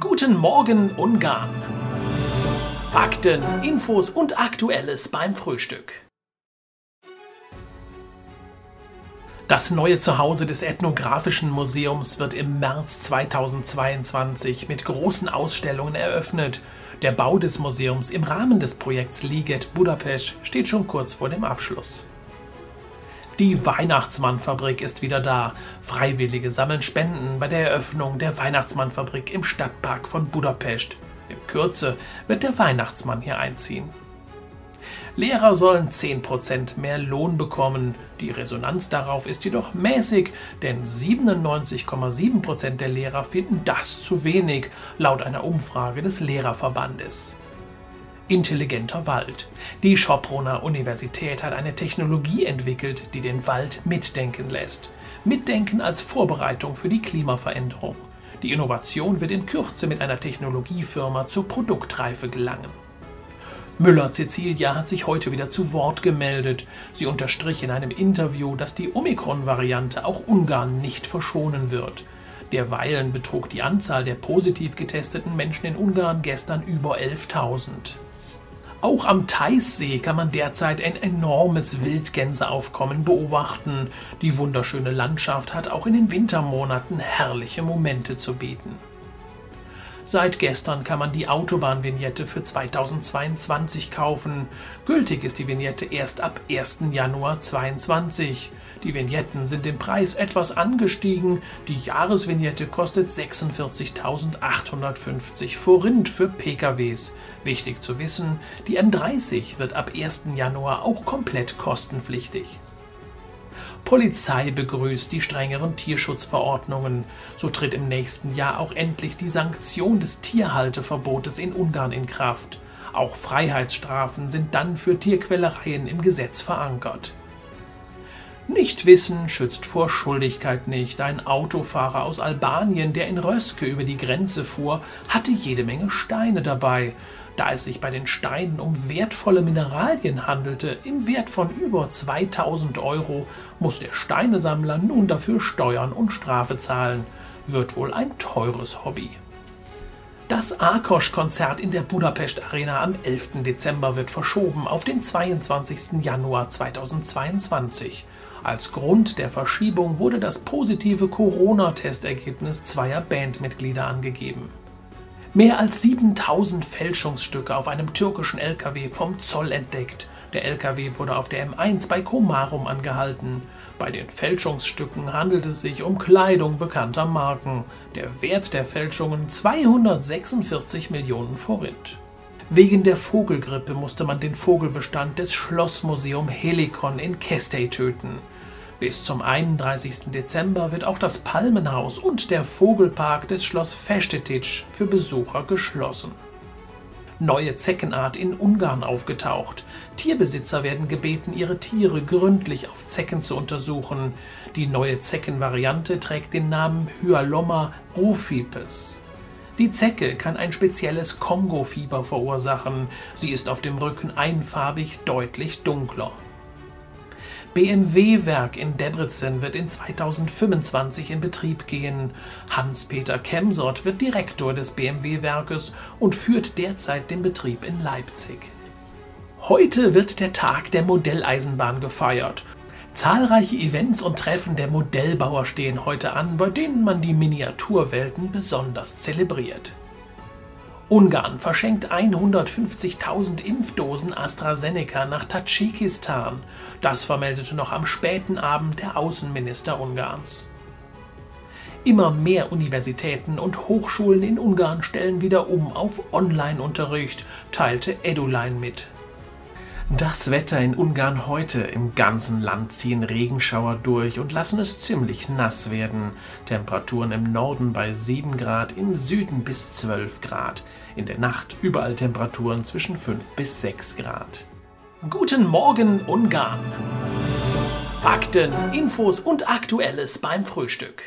Guten Morgen Ungarn. Fakten, Infos und Aktuelles beim Frühstück. Das neue Zuhause des Ethnografischen Museums wird im März 2022 mit großen Ausstellungen eröffnet. Der Bau des Museums im Rahmen des Projekts Liget Budapest steht schon kurz vor dem Abschluss. Die Weihnachtsmannfabrik ist wieder da. Freiwillige sammeln Spenden bei der Eröffnung der Weihnachtsmannfabrik im Stadtpark von Budapest. In Kürze wird der Weihnachtsmann hier einziehen. Lehrer sollen 10% mehr Lohn bekommen. Die Resonanz darauf ist jedoch mäßig, denn 97,7% der Lehrer finden das zu wenig, laut einer Umfrage des Lehrerverbandes intelligenter Wald. Die Schopronner Universität hat eine Technologie entwickelt, die den Wald mitdenken lässt. Mitdenken als Vorbereitung für die Klimaveränderung. Die Innovation wird in Kürze mit einer Technologiefirma zur Produktreife gelangen. Müller-Cecilia hat sich heute wieder zu Wort gemeldet. Sie unterstrich in einem Interview, dass die Omikron-Variante auch Ungarn nicht verschonen wird. Derweilen betrug die Anzahl der positiv getesteten Menschen in Ungarn gestern über 11.000. Auch am Teissee kann man derzeit ein enormes Wildgänseaufkommen beobachten. Die wunderschöne Landschaft hat auch in den Wintermonaten herrliche Momente zu bieten. Seit gestern kann man die Autobahnvignette für 2022 kaufen. Gültig ist die Vignette erst ab 1. Januar 2022. Die Vignetten sind im Preis etwas angestiegen. Die Jahresvignette kostet 46.850 Forint für PKWs. Wichtig zu wissen, die M30 wird ab 1. Januar auch komplett kostenpflichtig. Polizei begrüßt die strengeren Tierschutzverordnungen. So tritt im nächsten Jahr auch endlich die Sanktion des Tierhalteverbotes in Ungarn in Kraft. Auch Freiheitsstrafen sind dann für Tierquälereien im Gesetz verankert. Nichtwissen schützt vor Schuldigkeit nicht. Ein Autofahrer aus Albanien, der in Röske über die Grenze fuhr, hatte jede Menge Steine dabei. Da es sich bei den Steinen um wertvolle Mineralien handelte, im Wert von über 2000 Euro, muss der Steinesammler nun dafür Steuern und Strafe zahlen. Wird wohl ein teures Hobby. Das Arkosch-Konzert in der Budapest Arena am 11. Dezember wird verschoben auf den 22. Januar 2022. Als Grund der Verschiebung wurde das positive Corona-Testergebnis zweier Bandmitglieder angegeben. Mehr als 7000 Fälschungsstücke auf einem türkischen LKW vom Zoll entdeckt. Der LKW wurde auf der M1 bei Komarum angehalten. Bei den Fälschungsstücken handelt es sich um Kleidung bekannter Marken. Der Wert der Fälschungen 246 Millionen Forint. Wegen der Vogelgrippe musste man den Vogelbestand des Schlossmuseum Helikon in Kestey töten. Bis zum 31. Dezember wird auch das Palmenhaus und der Vogelpark des Schloss Festetic für Besucher geschlossen. Neue Zeckenart in Ungarn aufgetaucht. Tierbesitzer werden gebeten, ihre Tiere gründlich auf Zecken zu untersuchen. Die neue Zeckenvariante trägt den Namen Hyalomma rufipes. Die Zecke kann ein spezielles Kongo-Fieber verursachen. Sie ist auf dem Rücken einfarbig deutlich dunkler. BMW-Werk in Debrecen wird in 2025 in Betrieb gehen. Hans-Peter Kemsort wird Direktor des BMW-Werkes und führt derzeit den Betrieb in Leipzig. Heute wird der Tag der Modelleisenbahn gefeiert. Zahlreiche Events und Treffen der Modellbauer stehen heute an, bei denen man die Miniaturwelten besonders zelebriert. Ungarn verschenkt 150.000 Impfdosen AstraZeneca nach Tadschikistan. Das vermeldete noch am späten Abend der Außenminister Ungarns. Immer mehr Universitäten und Hochschulen in Ungarn stellen wieder um auf Online-Unterricht, teilte Eduline mit. Das Wetter in Ungarn heute. Im ganzen Land ziehen Regenschauer durch und lassen es ziemlich nass werden. Temperaturen im Norden bei 7 Grad, im Süden bis 12 Grad. In der Nacht überall Temperaturen zwischen 5 bis 6 Grad. Guten Morgen Ungarn! Fakten, Infos und Aktuelles beim Frühstück.